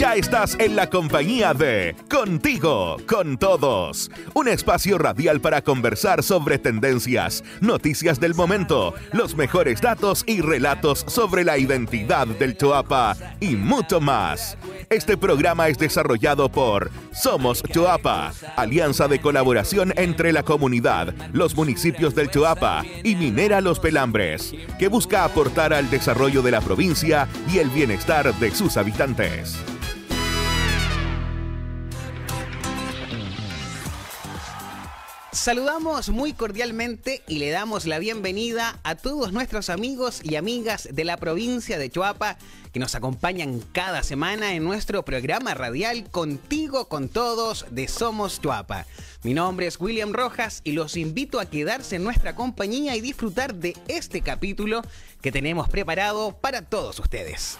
Ya estás en la compañía de Contigo, con todos. Un espacio radial para conversar sobre tendencias, noticias del momento, los mejores datos y relatos sobre la identidad del Choapa y mucho más. Este programa es desarrollado por Somos Choapa, alianza de colaboración entre la comunidad, los municipios del Choapa y Minera Los Pelambres, que busca aportar al desarrollo de la provincia y el bienestar de sus habitantes. Saludamos muy cordialmente y le damos la bienvenida a todos nuestros amigos y amigas de la provincia de Chuapa que nos acompañan cada semana en nuestro programa radial Contigo con Todos de Somos Chuapa. Mi nombre es William Rojas y los invito a quedarse en nuestra compañía y disfrutar de este capítulo que tenemos preparado para todos ustedes.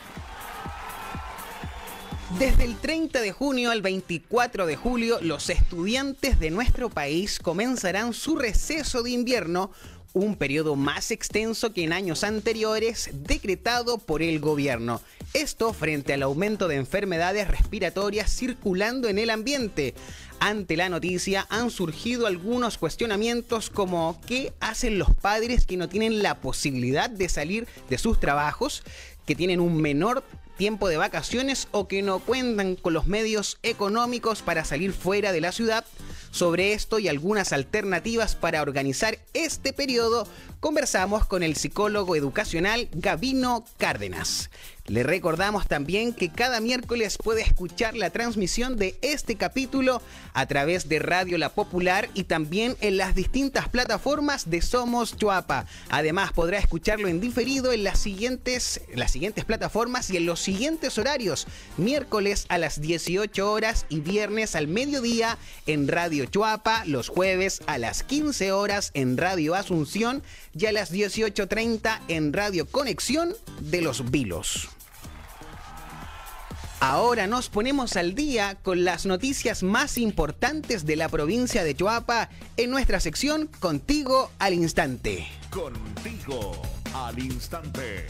Desde el 30 de junio al 24 de julio, los estudiantes de nuestro país comenzarán su receso de invierno, un periodo más extenso que en años anteriores decretado por el gobierno. Esto frente al aumento de enfermedades respiratorias circulando en el ambiente. Ante la noticia han surgido algunos cuestionamientos como ¿qué hacen los padres que no tienen la posibilidad de salir de sus trabajos, que tienen un menor tiempo de vacaciones o que no cuentan con los medios económicos para salir fuera de la ciudad. Sobre esto y algunas alternativas para organizar este periodo, conversamos con el psicólogo educacional Gavino Cárdenas. Le recordamos también que cada miércoles puede escuchar la transmisión de este capítulo a través de Radio La Popular y también en las distintas plataformas de Somos Chuapa. Además podrá escucharlo en diferido en las siguientes, las siguientes plataformas y en los siguientes horarios. Miércoles a las 18 horas y viernes al mediodía en Radio Chuapa, los jueves a las 15 horas en Radio Asunción y a las 18.30 en Radio Conexión de los Vilos. Ahora nos ponemos al día con las noticias más importantes de la provincia de Choapa en nuestra sección Contigo al Instante. Contigo al Instante.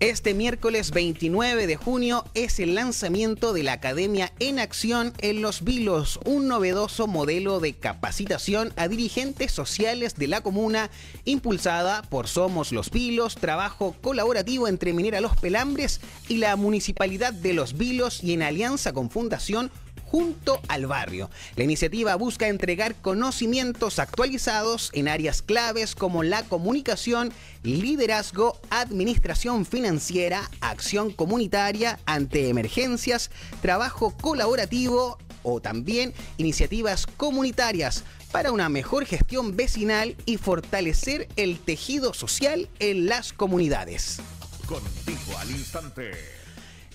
Este miércoles 29 de junio es el lanzamiento de la Academia en Acción en Los Vilos, un novedoso modelo de capacitación a dirigentes sociales de la comuna, impulsada por Somos Los Vilos, trabajo colaborativo entre Minera Los Pelambres y la Municipalidad de Los Vilos y en alianza con Fundación junto al barrio. La iniciativa busca entregar conocimientos actualizados en áreas claves como la comunicación, liderazgo, administración financiera, acción comunitaria ante emergencias, trabajo colaborativo o también iniciativas comunitarias para una mejor gestión vecinal y fortalecer el tejido social en las comunidades. Contigo al instante.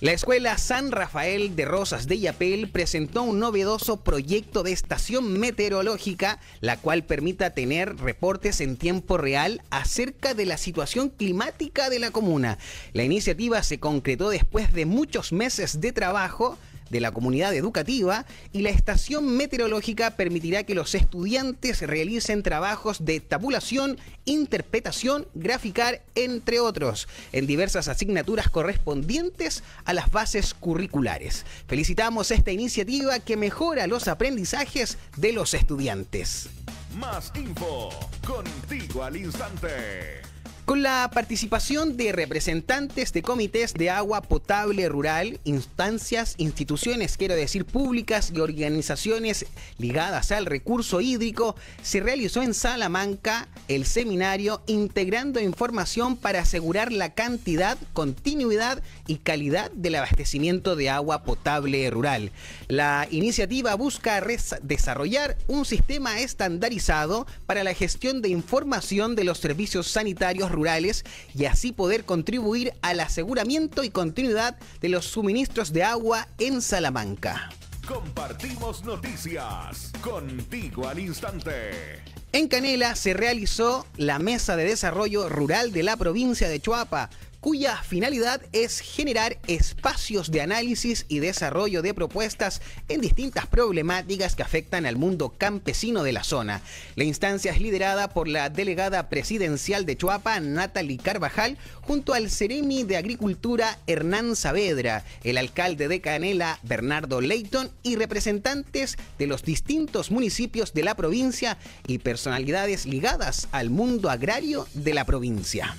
La Escuela San Rafael de Rosas de Yapel presentó un novedoso proyecto de estación meteorológica, la cual permita tener reportes en tiempo real acerca de la situación climática de la comuna. La iniciativa se concretó después de muchos meses de trabajo de la comunidad educativa y la estación meteorológica permitirá que los estudiantes realicen trabajos de tabulación, interpretación, graficar, entre otros, en diversas asignaturas correspondientes a las bases curriculares. Felicitamos esta iniciativa que mejora los aprendizajes de los estudiantes. Más info, contigo al instante con la participación de representantes de comités de agua potable rural, instancias, instituciones, quiero decir, públicas y organizaciones ligadas al recurso hídrico, se realizó en Salamanca el seminario Integrando Información para asegurar la cantidad, continuidad y calidad del abastecimiento de agua potable rural. La iniciativa busca desarrollar un sistema estandarizado para la gestión de información de los servicios sanitarios rurales y así poder contribuir al aseguramiento y continuidad de los suministros de agua en Salamanca. Compartimos noticias contigo al instante. En Canela se realizó la Mesa de Desarrollo Rural de la provincia de Chuapa cuya finalidad es generar espacios de análisis y desarrollo de propuestas en distintas problemáticas que afectan al mundo campesino de la zona. La instancia es liderada por la delegada presidencial de Chuapa, Natalie Carvajal, junto al Ceremi de Agricultura, Hernán Saavedra, el alcalde de Canela, Bernardo Leighton, y representantes de los distintos municipios de la provincia y personalidades ligadas al mundo agrario de la provincia.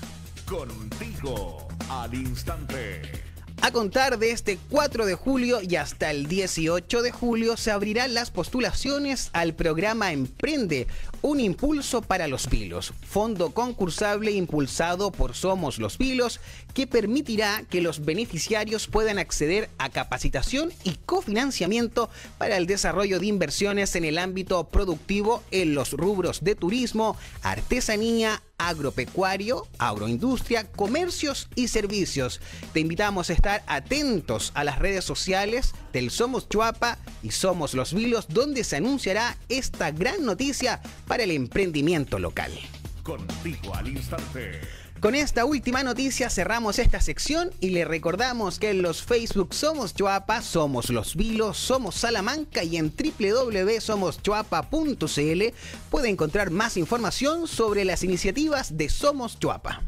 Contigo al instante. A contar de este 4 de julio y hasta el 18 de julio se abrirán las postulaciones al programa Emprende, un impulso para los vilos, fondo concursable impulsado por Somos los Vilos, que permitirá que los beneficiarios puedan acceder a capacitación y cofinanciamiento para el desarrollo de inversiones en el ámbito productivo en los rubros de turismo, artesanía, agropecuario, agroindustria, comercios y servicios. Te invitamos a estar atentos a las redes sociales del Somos Chuapa y Somos Los Vilos, donde se anunciará esta gran noticia para el emprendimiento local. Contigo al instante. Con esta última noticia cerramos esta sección y le recordamos que en los Facebook Somos Chuapa, Somos Los Vilos, Somos Salamanca y en www.somoschuapa.cl puede encontrar más información sobre las iniciativas de Somos Chuapa.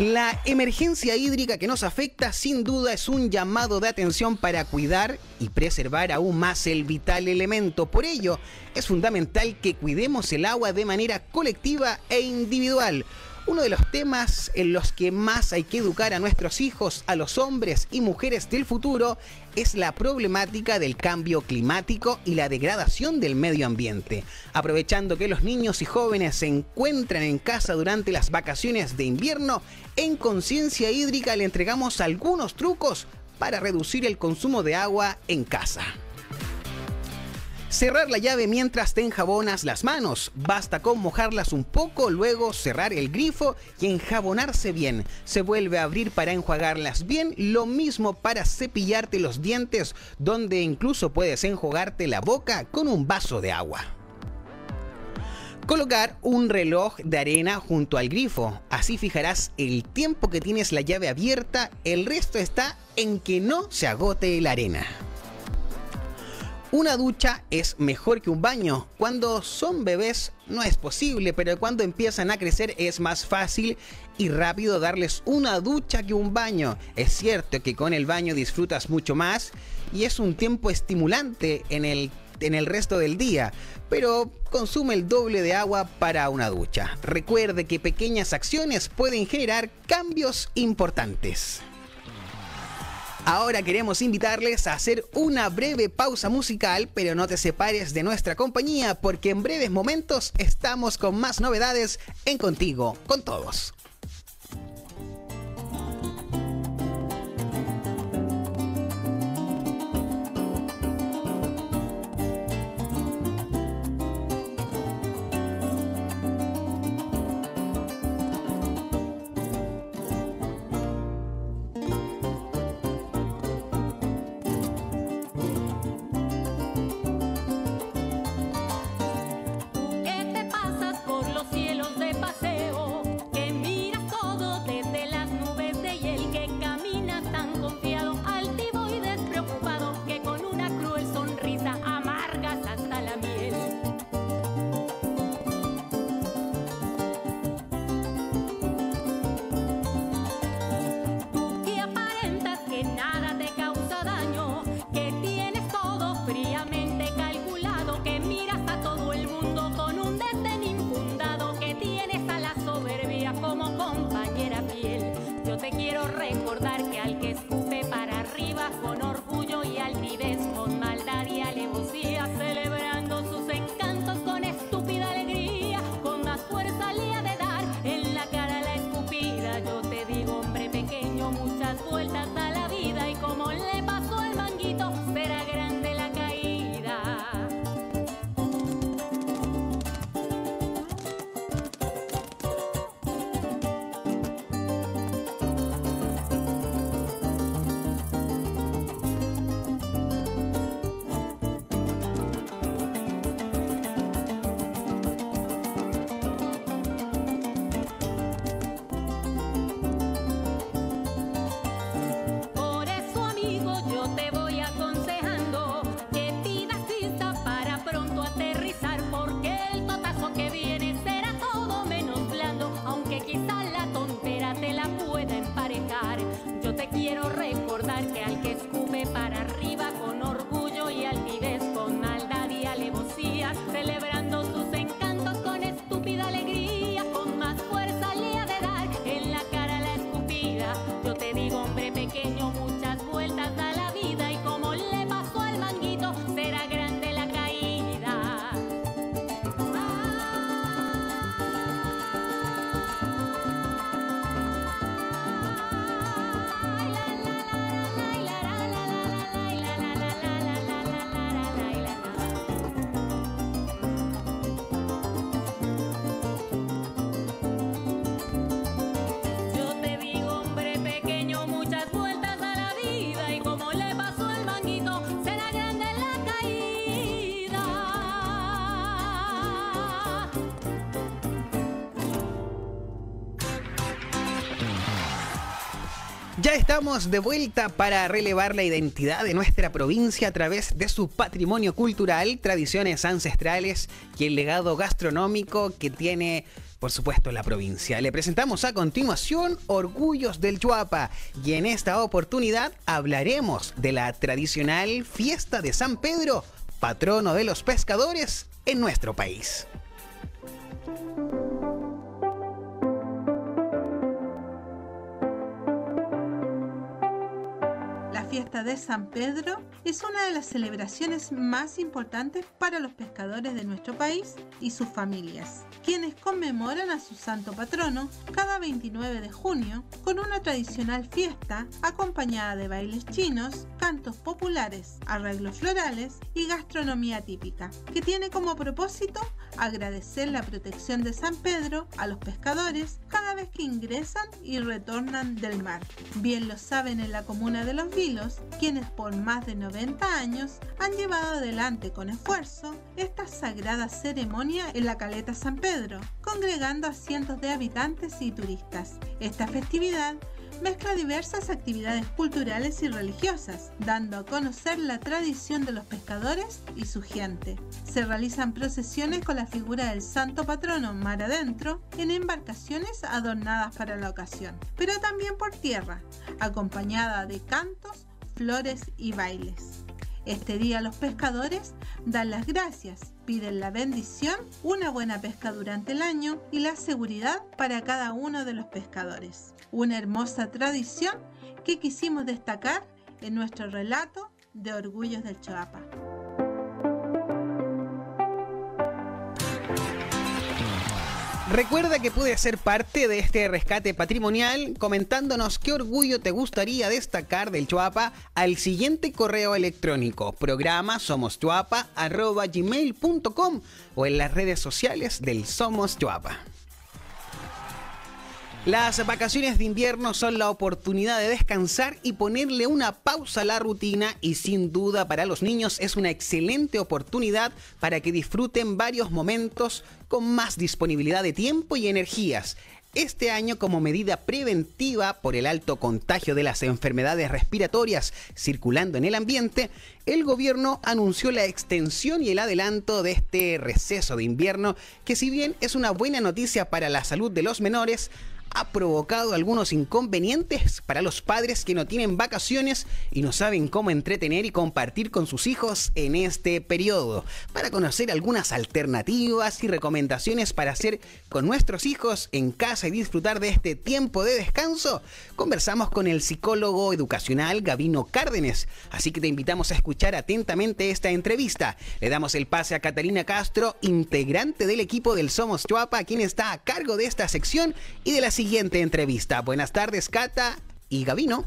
La emergencia hídrica que nos afecta sin duda es un llamado de atención para cuidar y preservar aún más el vital elemento. Por ello, es fundamental que cuidemos el agua de manera colectiva e individual uno de los temas en los que más hay que educar a nuestros hijos, a los hombres y mujeres del futuro, es la problemática del cambio climático y la degradación del medio ambiente. Aprovechando que los niños y jóvenes se encuentran en casa durante las vacaciones de invierno, en conciencia hídrica le entregamos algunos trucos para reducir el consumo de agua en casa. Cerrar la llave mientras te enjabonas las manos. Basta con mojarlas un poco, luego cerrar el grifo y enjabonarse bien. Se vuelve a abrir para enjuagarlas bien. Lo mismo para cepillarte los dientes, donde incluso puedes enjuagarte la boca con un vaso de agua. Colocar un reloj de arena junto al grifo. Así fijarás el tiempo que tienes la llave abierta. El resto está en que no se agote la arena. Una ducha es mejor que un baño. Cuando son bebés no es posible, pero cuando empiezan a crecer es más fácil y rápido darles una ducha que un baño. Es cierto que con el baño disfrutas mucho más y es un tiempo estimulante en el, en el resto del día, pero consume el doble de agua para una ducha. Recuerde que pequeñas acciones pueden generar cambios importantes. Ahora queremos invitarles a hacer una breve pausa musical, pero no te separes de nuestra compañía porque en breves momentos estamos con más novedades en Contigo, con todos. pero recuerda. Ya estamos de vuelta para relevar la identidad de nuestra provincia a través de su patrimonio cultural, tradiciones ancestrales y el legado gastronómico que tiene, por supuesto, la provincia. Le presentamos a continuación Orgullos del Chuapa y en esta oportunidad hablaremos de la tradicional fiesta de San Pedro, patrono de los pescadores en nuestro país. Fiesta de San Pedro es una de las celebraciones más importantes para los pescadores de nuestro país y sus familias, quienes conmemoran a su santo patrono cada 29 de junio con una tradicional fiesta acompañada de bailes chinos, cantos populares, arreglos florales y gastronomía típica, que tiene como propósito agradecer la protección de San Pedro a los pescadores cada vez que ingresan y retornan del mar. Bien lo saben en la comuna de Los Vilos, quienes por más de 90 años han llevado adelante con esfuerzo esta sagrada ceremonia en la caleta San Pedro, congregando a cientos de habitantes y turistas. Esta festividad mezcla diversas actividades culturales y religiosas, dando a conocer la tradición de los pescadores y su gente. Se realizan procesiones con la figura del santo patrono mar adentro en embarcaciones adornadas para la ocasión, pero también por tierra, acompañada de cantos, flores y bailes. Este día los pescadores dan las gracias, piden la bendición, una buena pesca durante el año y la seguridad para cada uno de los pescadores. Una hermosa tradición que quisimos destacar en nuestro relato de Orgullos del Choapa. Recuerda que puedes ser parte de este rescate patrimonial comentándonos qué orgullo te gustaría destacar del Chuapa al siguiente correo electrónico programa o en las redes sociales del Somos Chuapa. Las vacaciones de invierno son la oportunidad de descansar y ponerle una pausa a la rutina y sin duda para los niños es una excelente oportunidad para que disfruten varios momentos con más disponibilidad de tiempo y energías. Este año, como medida preventiva por el alto contagio de las enfermedades respiratorias circulando en el ambiente, el gobierno anunció la extensión y el adelanto de este receso de invierno, que si bien es una buena noticia para la salud de los menores, ha provocado algunos inconvenientes para los padres que no tienen vacaciones y no saben cómo entretener y compartir con sus hijos en este periodo. Para conocer algunas alternativas y recomendaciones para hacer con nuestros hijos en casa y disfrutar de este tiempo de descanso, conversamos con el psicólogo educacional Gavino Cárdenes. Así que te invitamos a escuchar atentamente esta entrevista. Le damos el pase a Catalina Castro, integrante del equipo del Somos Chuapa, quien está a cargo de esta sección y de la siguiente entrevista. Buenas tardes, Cata y Gavino.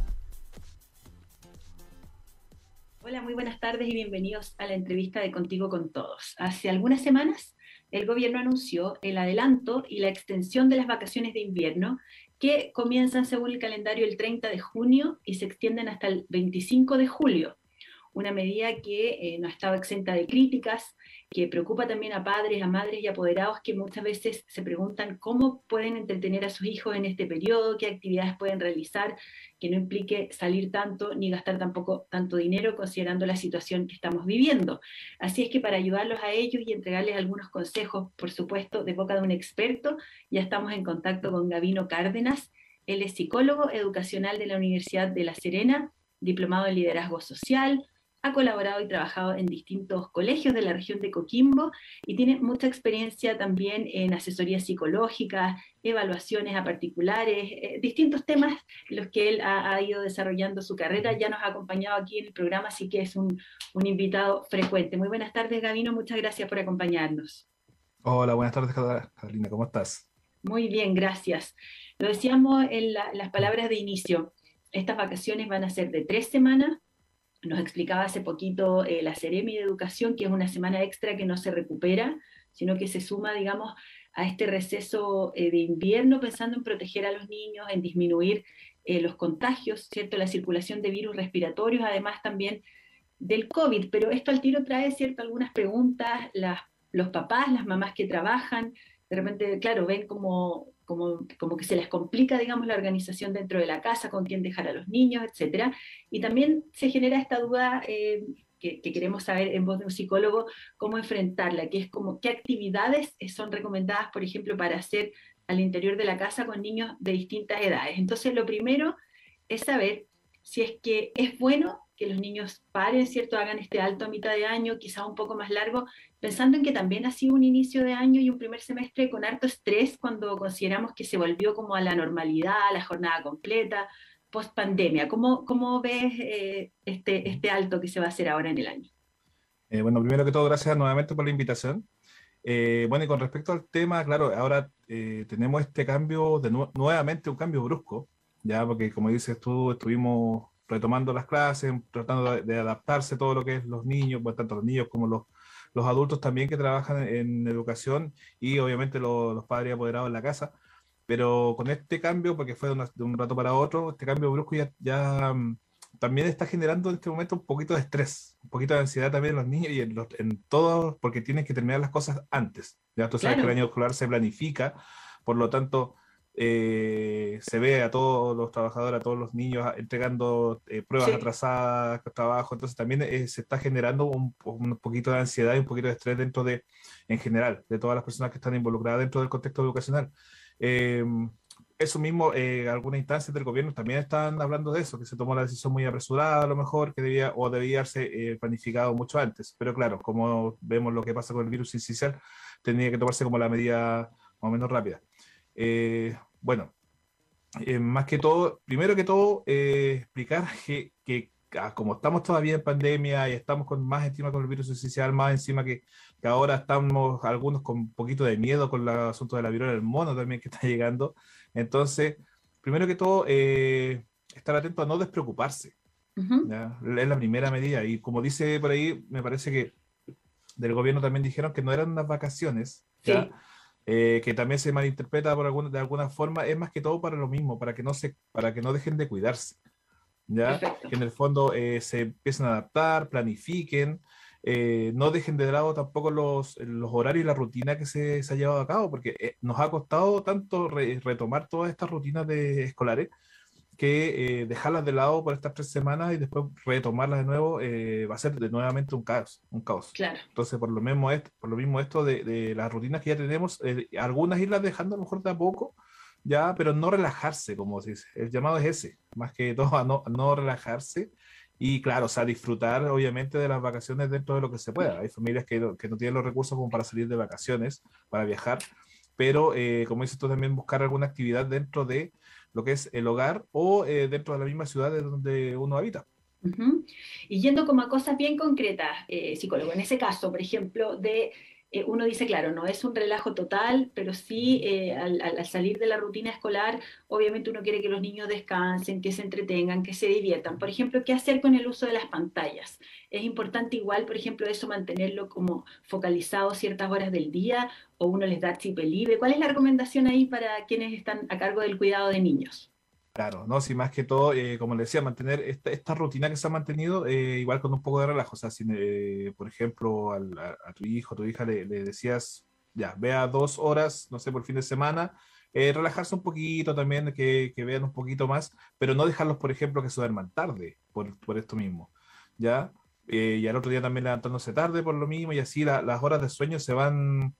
Hola, muy buenas tardes y bienvenidos a la entrevista de Contigo con Todos. Hace algunas semanas el gobierno anunció el adelanto y la extensión de las vacaciones de invierno que comienzan según el calendario el 30 de junio y se extienden hasta el 25 de julio. Una medida que eh, no estaba exenta de críticas, que preocupa también a padres, a madres y apoderados que muchas veces se preguntan cómo pueden entretener a sus hijos en este periodo, qué actividades pueden realizar que no implique salir tanto ni gastar tampoco tanto dinero considerando la situación que estamos viviendo. Así es que para ayudarlos a ellos y entregarles algunos consejos, por supuesto, de boca de un experto, ya estamos en contacto con Gavino Cárdenas. Él es psicólogo educacional de la Universidad de La Serena, diplomado en liderazgo social, ha colaborado y trabajado en distintos colegios de la región de Coquimbo y tiene mucha experiencia también en asesorías psicológicas, evaluaciones a particulares, eh, distintos temas en los que él ha, ido desarrollando su carrera. Ya nos ha acompañado aquí en el programa, así que es un, un invitado frecuente. Muy buenas tardes, Gavino, muchas gracias por acompañarnos. Hola, buenas tardes, Carolina, ¿cómo estás? Muy bien, gracias. Lo decíamos en las palabras de inicio, estas vacaciones van a ser de tres semanas, nos explicaba hace poquito eh, la Ceremi de Educación, que es una semana extra que no se recupera, sino que se suma, digamos, a este receso eh, de invierno pensando en proteger a los niños, en disminuir eh, los contagios, ¿cierto? La circulación de virus respiratorios, además también del COVID. Pero esto al tiro trae, ¿cierto? Algunas preguntas, los papás, las mamás que trabajan, de repente, claro, ven como como, como que se les complica, digamos, la organización dentro de la casa, con quién dejar a los niños, etc. Y también se genera esta duda eh, que, queremos saber en voz de un psicólogo, cómo enfrentarla, que es como qué actividades son recomendadas, por ejemplo, para hacer al interior de la casa con niños de distintas edades. Entonces, lo primero es saber si es que es bueno que los niños paren, ¿cierto? Hagan este alto a mitad de año, quizá un poco más largo, pensando en que también ha sido un inicio de año y un primer semestre con harto estrés cuando consideramos que se volvió como a la normalidad, a la jornada completa, post pandemia. ¿Cómo, cómo ves eh, este, este alto que se va a hacer ahora en el año? Eh, bueno, primero que todo, gracias nuevamente por la invitación. Eh, bueno, y con respecto al tema, claro, ahora tenemos este cambio, de nuevamente un cambio brusco, ya, porque como dices tú, estuvimos retomando las clases, tratando de, adaptarse todo lo que es los niños, pues, tanto los niños como los, los adultos también que trabajan en educación y obviamente los padres apoderados en la casa. Pero con este cambio, porque fue de, un rato para otro, este cambio brusco ya, ya mm, también está generando en este momento un poquito de estrés, un poquito de ansiedad también en los niños y en, los, en todos, porque tienen que terminar las cosas antes. Ya tú sabes que el año escolar se planifica, por lo tanto, eh, se ve a todos los trabajadores, a todos los niños entregando eh, pruebas atrasadas, trabajo, entonces también eh, se está generando un, poquito de ansiedad y un poquito de estrés dentro de, en general, de todas las personas que están involucradas dentro del contexto educacional. eso mismo, algunas instancias del gobierno también están hablando de eso, que se tomó la decisión muy apresurada a lo mejor, que debía o debía haberse planificado mucho antes, pero claro, como vemos lo que pasa con el virus incisional, tenía que tomarse como la medida más o menos rápida. Eh, bueno, eh, más que todo, primero que todo, eh, explicar que, que ah, como estamos todavía en pandemia y estamos con más encima con el virus esencial, más encima que, que, ahora estamos algunos con un poquito de miedo con el asunto de la viruela del mono también que está llegando. Entonces, primero que todo, eh, estar atento a no despreocuparse. Es la primera medida. Y como dice por ahí, me parece que del gobierno también dijeron que no eran unas vacaciones. ¿ya? Eh, que también se malinterpreta por alguna, de alguna forma, es más que todo para lo mismo, para que no, se, para que no dejen de cuidarse. ¿ya? Que en el fondo eh, se empiecen a adaptar, planifiquen, eh, no dejen de lado tampoco los, los horarios y la rutina que se, se ha llevado a cabo, porque nos ha costado tanto retomar todas estas rutinas de, escolares que eh, dejarlas de lado por estas tres semanas y después retomarlas de nuevo eh, va a ser de nuevamente un caos, un caos. Claro. Entonces, por lo mismo, esto, por lo mismo esto de, de las rutinas que ya tenemos, eh, algunas irlas dejando a lo mejor de a poco, ya, pero no relajarse, como se dice. El llamado es ese, más que todo a no, no relajarse. Y claro, o sea, disfrutar obviamente de las vacaciones dentro de lo que se pueda. Hay familias que, que no tienen los recursos como para salir de vacaciones, para viajar, pero como dices tú, también buscar alguna actividad dentro de lo que es el hogar o eh, dentro de la misma ciudad de donde uno habita. Y yendo como a cosas bien concretas, eh, psicólogo, en ese caso, por ejemplo, de eh, uno dice, claro, no es un relajo total, pero sí eh, al, salir de la rutina escolar, obviamente uno quiere que los niños descansen, que se entretengan, que se diviertan. Por ejemplo, ¿qué hacer con el uso de las pantallas? Es importante igual, por ejemplo, eso mantenerlo como focalizado ciertas horas del día o uno les da chip libre. ¿Cuál es la recomendación ahí para quienes están a cargo del cuidado de niños? Claro, no, si más que todo, eh, como le decía, mantener esta, esta, rutina que se ha mantenido, eh, igual con un poco de relajo. O sea, si, eh, por ejemplo, a, tu hijo, a tu hija le, decías, ya, vea dos horas, no sé, por fin de semana, relajarse un poquito también, que, que, vean un poquito más, pero no dejarlos, por ejemplo, que se duerman tarde, por, por esto mismo, ¿ya? y al otro día también levantándose tarde por lo mismo, y así las horas de sueño se van,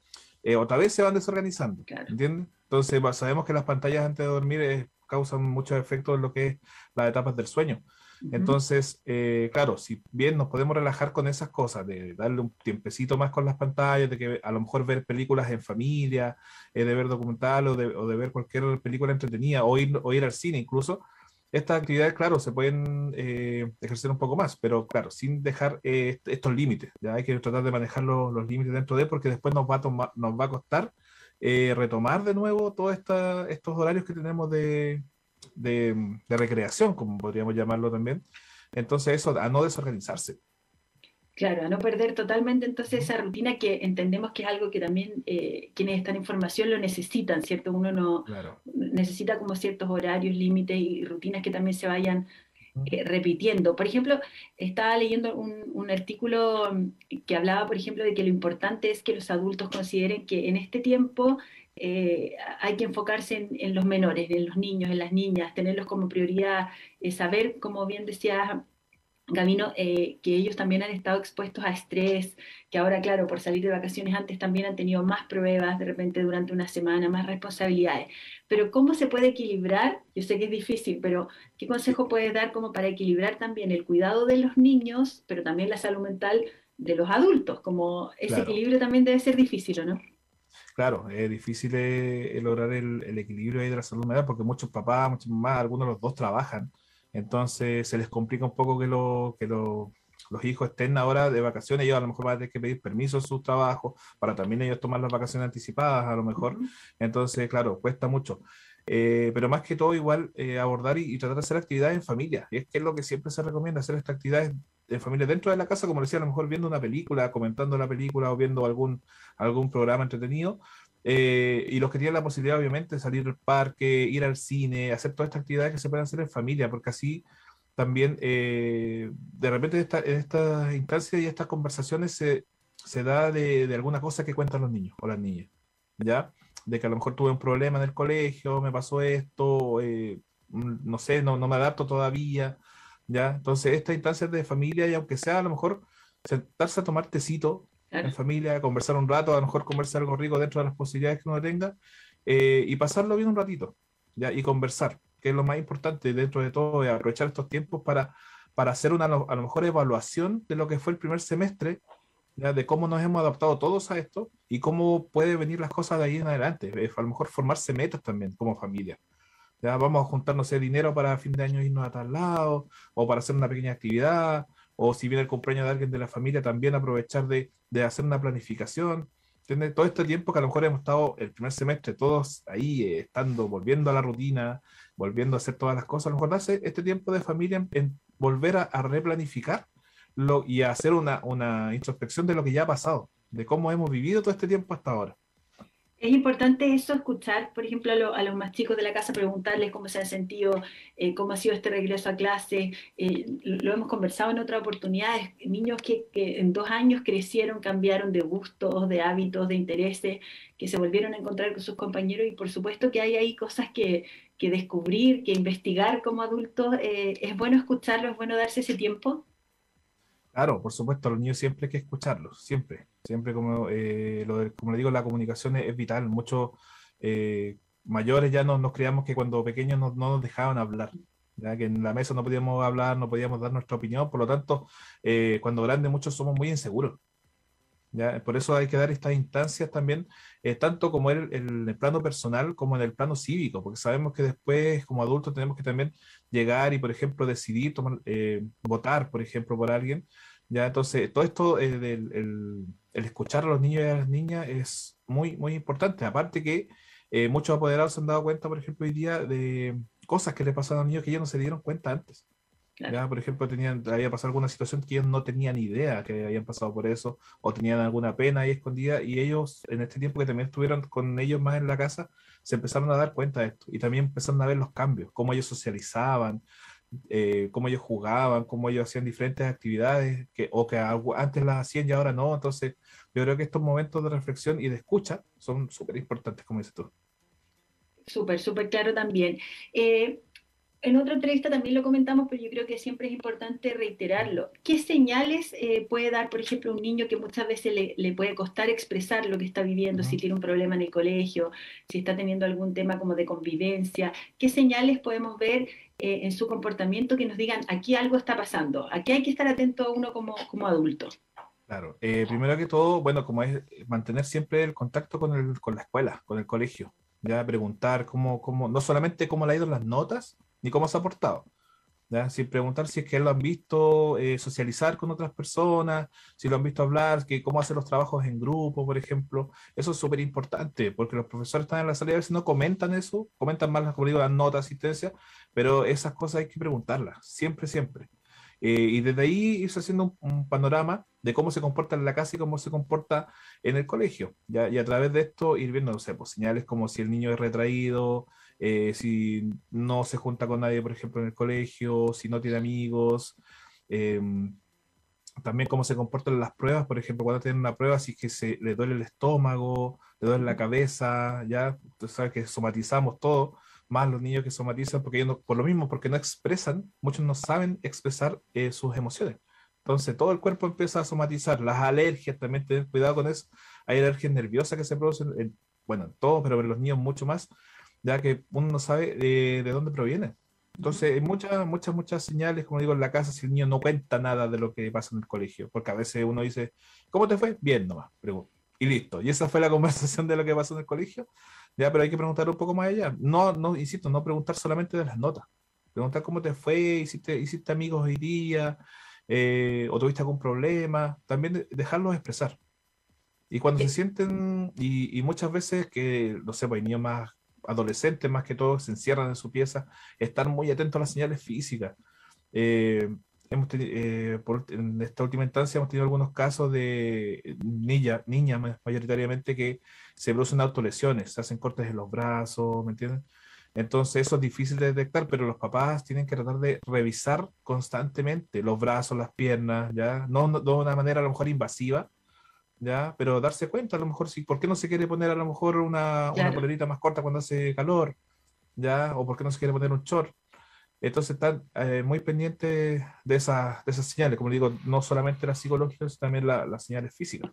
otra vez se van desorganizando, ¿entiendes? Entonces, sabemos que las pantallas antes de dormir es causan muchos efectos en lo que es las etapas del sueño. Entonces, eh, claro, si bien nos podemos relajar con esas cosas, de darle un tiempecito más con las pantallas, de que a lo mejor ver películas en familia, eh, de ver documental o de, o de, ver cualquier película entretenida o ir, o ir al cine incluso, estas actividades, claro, se pueden eh, ejercer un poco más, pero claro, sin dejar estos límites. Ya hay que tratar de manejar los, los límites dentro de, porque después nos va a, tomar, nos va a costar eh, retomar de nuevo todos estos horarios que tenemos de, de, de, recreación, como podríamos llamarlo también. Entonces, eso, a no desorganizarse. Claro, a no perder totalmente entonces esa rutina que entendemos que es algo que también eh, quienes están en formación lo necesitan, ¿cierto? Uno no claro. necesita como ciertos horarios, límites y rutinas que también se vayan eh, repitiendo. Por ejemplo, estaba leyendo un, un, artículo que hablaba, por ejemplo, de que lo importante es que los adultos consideren que en este tiempo eh, hay que enfocarse en, en, los menores, en los niños, en las niñas, tenerlos como prioridad, eh, saber, como bien decía Gabino, eh, que ellos también han estado expuestos a estrés, que ahora, claro, por salir de vacaciones antes también han tenido más pruebas de repente durante una semana, más responsabilidades. Pero ¿cómo se puede equilibrar? Yo sé que es difícil, pero ¿qué consejo puedes dar como para equilibrar también el cuidado de los niños, pero también la salud mental de los adultos? Como ese claro. equilibrio también debe ser difícil, ¿o no? Claro, es difícil eh, lograr el, el, equilibrio ahí de la salud mental porque muchos papás, muchas mamás, algunos de los dos trabajan. Entonces se les complica un poco que, lo, que lo, los hijos estén ahora de vacaciones, ellos a lo mejor van a tener que pedir permiso en sus trabajos para también ellos tomar las vacaciones anticipadas a lo mejor. Entonces, claro, cuesta mucho. Eh, pero más que todo igual eh, abordar y, y, tratar de hacer actividades en familia. Y es que es lo que siempre se recomienda, hacer estas actividades en familia dentro de la casa, como decía, a lo mejor viendo una película, comentando la película o viendo algún, algún programa entretenido, eh, y los que tienen la posibilidad, obviamente, de salir al parque, ir al cine, hacer todas estas actividades que se pueden hacer en familia, porque así también eh, de repente esta, estas instancias y estas conversaciones se, se da de, de, alguna cosa que cuentan los niños o las niñas, ¿ya? De que a lo mejor tuve un problema en el colegio, me pasó esto, eh, no sé, no, no me adapto todavía, ¿ya? Entonces, estas instancias de familia, y aunque sea a lo mejor sentarse a tomar tecito, Claro. en familia, conversar un rato, a lo mejor conversar algo rico dentro de las posibilidades que uno tenga eh, y pasarlo bien un ratito ¿ya? y conversar, que es lo más importante dentro de todo, y aprovechar estos tiempos para, para hacer una a lo mejor evaluación de lo que fue el primer semestre, ¿ya? de cómo nos hemos adaptado todos a esto y cómo puede venir las cosas de ahí en adelante. Eh, a lo mejor formarse metas también como familia. Ya vamos a juntarnos dinero para fin de año irnos a tal lado, o para hacer una pequeña actividad, o si viene el cumpleaños de alguien de la familia, también aprovechar de, de hacer una planificación. ¿entiendes? Todo este tiempo que a lo mejor hemos estado el primer semestre todos ahí, eh, estando, volviendo a la rutina, volviendo a hacer todas las cosas, a lo mejor hace este tiempo de familia en, volver a, a replanificar lo, y a hacer una, una introspección de lo que ya ha pasado, de cómo hemos vivido todo este tiempo hasta ahora. Es importante eso, escuchar, por ejemplo, a, lo, a, los más chicos de la casa, preguntarles cómo se han sentido, eh, cómo ha sido este regreso a clase. Eh, lo hemos conversado en otras oportunidades. Niños que, en dos años crecieron, cambiaron de gustos, de hábitos, de intereses, que se volvieron a encontrar con sus compañeros y por supuesto que hay ahí cosas que, descubrir, que investigar como adultos. Eh, es bueno escucharlo, es bueno darse ese tiempo. Claro, por supuesto, a los niños siempre hay que escucharlos, siempre. Siempre, como, eh, lo de, como le digo, la comunicación es, es vital. Muchos eh, mayores ya nos, nos creíamos que cuando pequeños no, no, nos dejaban hablar, ya que en la mesa no podíamos hablar, no podíamos dar nuestra opinión. Por lo tanto, eh, cuando grandes muchos somos muy inseguros. ¿ya? Por eso hay que dar estas instancias también, eh, tanto como en el, el, plano personal como en el plano cívico, porque sabemos que después como adultos tenemos que también llegar y, por ejemplo, decidir, tomar, eh, votar, por ejemplo, por alguien. ¿ya? Entonces, todo esto eh, del el, el, escuchar a los niños y a las niñas es muy, muy importante. Aparte que eh, muchos apoderados se han dado cuenta, por ejemplo, hoy día de cosas que le pasaron a los niños que ellos no se dieron cuenta antes. Claro. Ya, por ejemplo, tenían, había pasado alguna situación que ellos no tenían idea que habían pasado por eso, o tenían alguna pena ahí escondida, y ellos, en este tiempo que también estuvieron con ellos más en la casa, se empezaron a dar cuenta de esto, y también empezaron a ver los cambios, cómo ellos socializaban, eh, cómo ellos jugaban, cómo ellos hacían diferentes actividades, que, o que antes las hacían y ahora no. Entonces, yo creo que estos momentos de reflexión y de escucha son súper importantes, como dices tú. Súper, súper claro también. Eh, en otra entrevista también lo comentamos, pero yo creo que siempre es importante reiterarlo. ¿Qué señales eh, puede dar, por ejemplo, un niño que muchas veces le, puede costar expresar lo que está viviendo, si tiene un problema en el colegio, si está teniendo algún tema como de convivencia? ¿Qué señales podemos ver eh, en su comportamiento que nos digan, aquí algo está pasando, aquí hay que estar atento a uno como, como adulto? Claro, eh, primero que todo, bueno, como es mantener siempre el contacto con, el, con la escuela, con el colegio, ya preguntar cómo, cómo, no solamente cómo le ha ido las notas, ni cómo se ha portado. ¿ya? Sin preguntar si es que lo han visto eh, socializar con otras personas, si lo han visto hablar, que cómo hace los trabajos en grupo, por ejemplo. Eso es súper importante, porque los profesores están en la salida a veces no comentan eso, comentan más, como digo, las notas, asistencia, pero esas cosas hay que preguntarlas, siempre, siempre. Eh, y desde ahí irse haciendo un, panorama de cómo se comporta en la casa y cómo se comporta en el colegio. ¿ya? Y a través de esto ir viendo, no sé, pues, señales como si el niño es retraído, eh, si no se junta con nadie, por ejemplo, en el colegio, si no tiene amigos. Em, también cómo se comportan las pruebas, por ejemplo, cuando tienen una prueba, si es que se le duele el estómago, le duele la cabeza, ya, tú sabes que somatizamos todo, más los niños que somatizan, porque ellos por lo mismo, porque no expresan, muchos no saben expresar eh, sus emociones. Entonces todo el cuerpo empieza a somatizar, las alergias, también tener cuidado con eso, hay alergias nerviosas que se producen, en, bueno, en todos, pero en los niños mucho más, ya que uno no sabe de, de dónde proviene. Entonces, hay muchas, muchas, muchas señales, como digo, en la casa, si el niño no cuenta nada de lo que pasa en el colegio, porque a veces uno dice, ¿cómo te fue? Bien nomás, y listo. Y esa fue la conversación de lo que pasó en el colegio, ya, pero hay que preguntar un poco más allá. No, no, insisto, no preguntar solamente de las notas, preguntar cómo te fue, hiciste, hiciste amigos hoy día, eh, o tuviste algún problema, también dejarlos expresar. Y cuando se sienten, y, y, muchas veces que, no sé, pues hay niños más adolescentes más que todo se encierran en su pieza, estar muy atentos a las señales físicas. Eh, hemos eh, en esta última instancia hemos tenido algunos casos de niñas niña mayoritariamente que se producen autolesiones, se hacen cortes en los brazos, ¿me entienden? Entonces eso es difícil de detectar, pero los papás tienen que tratar de revisar constantemente los brazos, las piernas, ¿ya? No, no de una manera a lo mejor invasiva, ¿ya? Pero darse cuenta, a lo mejor, si, ¿por qué no se quiere poner a lo mejor una, una polerita más corta cuando hace calor? ¿Ya? O ¿por qué no se quiere poner un short? Entonces están eh, muy pendientes de, esas, de esas señales, como digo, no solamente las psicológicas, sino también las señales físicas.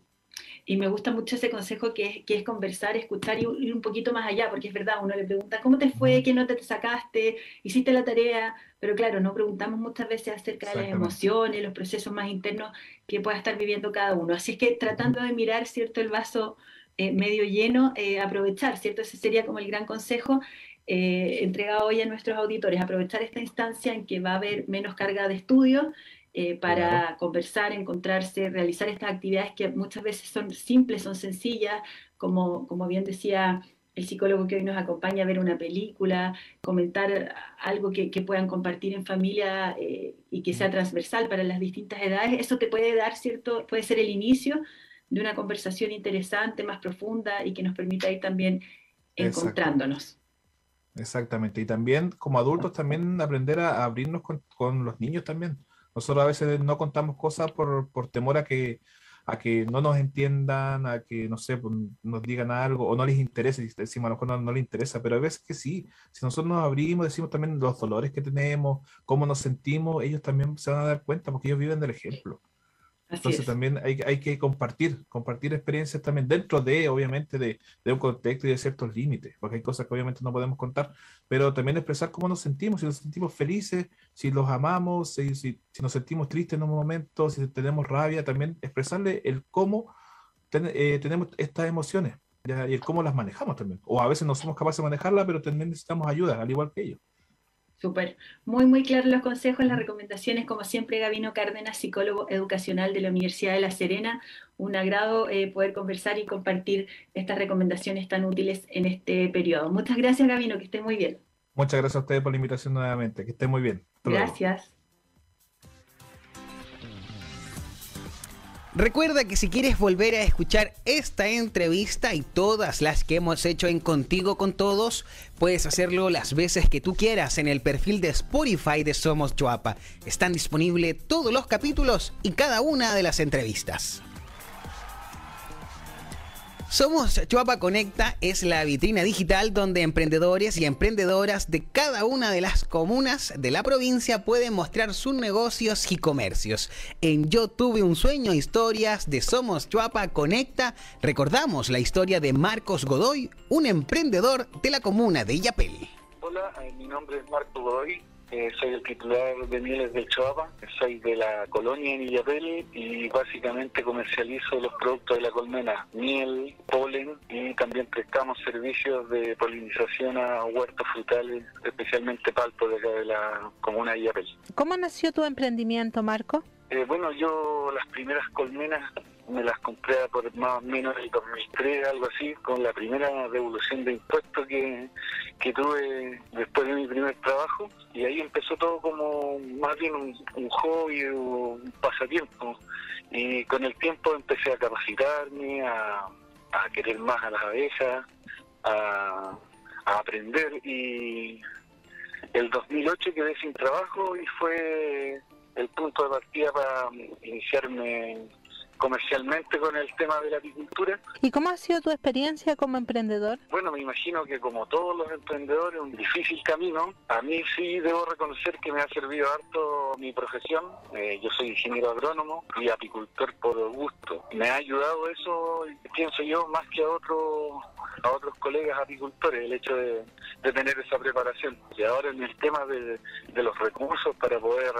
Y me gusta mucho ese consejo que es, que es conversar, escuchar y ir un poquito más allá, porque es verdad, uno le pregunta, ¿cómo te fue? ¿Qué nota te sacaste? ¿Hiciste la tarea? Pero claro, no preguntamos muchas veces acerca de las emociones, los procesos más internos que pueda estar viviendo cada uno. Así es que tratando de mirar, ¿cierto?, el vaso eh, medio lleno, eh, aprovechar, ¿cierto? Ese sería como el gran consejo. Eh, entregado hoy a nuestros auditores, aprovechar esta instancia en que va a haber menos carga de estudio eh, para conversar, encontrarse, realizar estas actividades que muchas veces son simples, son sencillas, como, como bien decía el psicólogo que hoy nos acompaña a ver una película, comentar algo que, que puedan compartir en familia eh, y que sea transversal para las distintas edades, eso te puede dar cierto, puede ser el inicio de una conversación interesante, más profunda y que nos permita ir también encontrándonos. Exactamente, y también como adultos también aprender a abrirnos con, con los niños también. Nosotros a veces no contamos cosas por, por temor a que, a que no nos entiendan, a que, no sé, pues, nos digan algo o no les interese, decimos a lo mejor no, no les interesa, pero a veces que sí, si nosotros nos abrimos, decimos también los dolores que tenemos, cómo nos sentimos, ellos también se van a dar cuenta porque ellos viven del ejemplo. Entonces también hay, hay, que compartir, compartir experiencias también dentro de, obviamente, de, de, un contexto y de ciertos límites, porque hay cosas que obviamente no podemos contar, pero también expresar cómo nos sentimos, si nos sentimos felices, si los amamos, si, si, si nos sentimos tristes en un momento, si tenemos rabia, también expresarle el cómo eh, tenemos estas emociones y el cómo las manejamos también. O a veces no somos capaces de manejarlas, pero también necesitamos ayuda, al igual que ellos. Súper. Muy, muy claros los consejos, las recomendaciones. Como siempre, Gabino Cárdenas, psicólogo educacional de la Universidad de La Serena. Un agrado eh, poder conversar y compartir estas recomendaciones tan útiles en este periodo. Muchas gracias, Gabino, que esté muy bien. Muchas gracias a ustedes por la invitación nuevamente. Que esté muy bien. gracias. Recuerda que si quieres volver a escuchar esta entrevista y todas las que hemos hecho en Contigo con Todos, puedes hacerlo las veces que tú quieras en el perfil de Spotify de Somos Choapa. Están disponibles todos los capítulos y cada una de las entrevistas. Somos Chuapa Conecta es la vitrina digital donde emprendedores y emprendedoras de cada una de las comunas de la provincia pueden mostrar sus negocios y comercios. En Yo tuve un sueño, historias de Somos Chuapa Conecta, recordamos la historia de Marcos Godoy, un emprendedor de la comuna de Illapel. Hola, eh, mi nombre es Marcos Godoy, eh, soy el titular de Mieles del Choapa, soy de la colonia en Illapel y básicamente comercializo los productos de la colmena, miel, polen y también prestamos servicios de polinización a huertos frutales, especialmente palpo de acá de la comuna de Illapel. ¿Cómo nació tu emprendimiento, Marco? Eh, bueno, yo las primeras colmenas me las compré por más o menos el 2003, algo así, con la primera devolución de impuestos que, que tuve después de mi primer trabajo. Y ahí empezó todo como más bien un, hobby, un pasatiempo. Y con el tiempo empecé a capacitarme, a, querer más a las abejas, a aprender. Y el 2008 quedé sin trabajo y fue el punto de partida para iniciarme comercialmente con el tema de la apicultura. ¿Y cómo ha sido tu experiencia como emprendedor? Bueno, me imagino que como todos los emprendedores, un difícil camino. A mí sí debo reconocer que me ha servido harto mi profesión. Eh, yo soy ingeniero agrónomo y apicultor por gusto. Me ha ayudado eso, pienso yo, más que a otros a otros colegas apicultores, el hecho de, tener esa preparación. Y ahora en el tema de, de los recursos para poder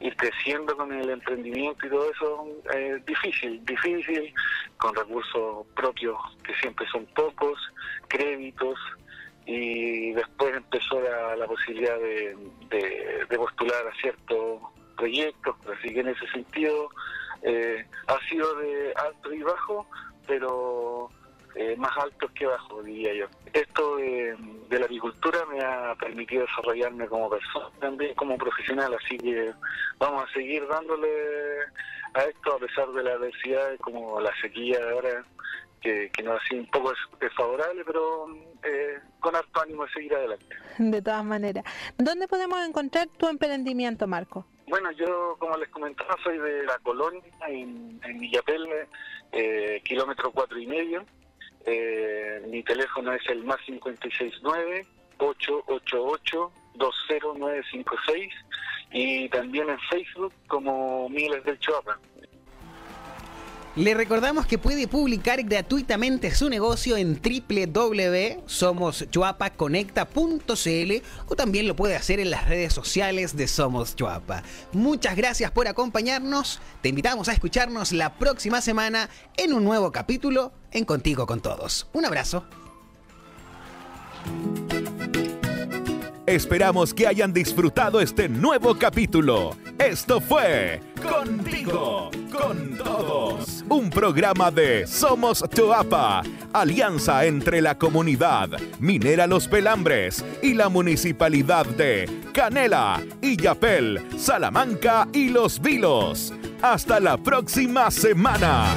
ir creciendo con el emprendimiento y todo eso es difícil, difícil, con recursos propios que siempre son pocos, créditos, y después empezó la, la posibilidad de, de, postular a ciertos proyectos, así que en ese sentido eh, ha sido de alto y bajo, pero eh, más altos que bajos, diría yo. Esto de, la agricultura me ha permitido desarrollarme como persona, también como profesional, así que vamos a seguir dándole a esto a pesar de la adversidad, como la sequía de ahora, que, que nos ha sido un poco desfavorable, pero eh, con harto ánimo de seguir adelante. De todas maneras. ¿Dónde podemos encontrar tu emprendimiento, Marco? Bueno, yo, como les comentaba, soy de la colonia, en, en Villapel, eh, kilómetro cuatro y medio. Eh, mi teléfono es el más 569-888-20956 y también en Facebook como Miles del Choapa. Le recordamos que puede publicar gratuitamente su negocio en www.somoschuapaconecta.cl o también lo puede hacer en las redes sociales de Somos Chuapa. Muchas gracias por acompañarnos. Te invitamos a escucharnos la próxima semana en un nuevo capítulo en Contigo con Todos. Un abrazo. Esperamos que hayan disfrutado este nuevo capítulo. Esto fue Contigo, con todos. Un programa de Somos Toapa, alianza entre la comunidad Minera Los Pelambres y la municipalidad de Canela, Illapel, Salamanca y Los Vilos. Hasta la próxima semana.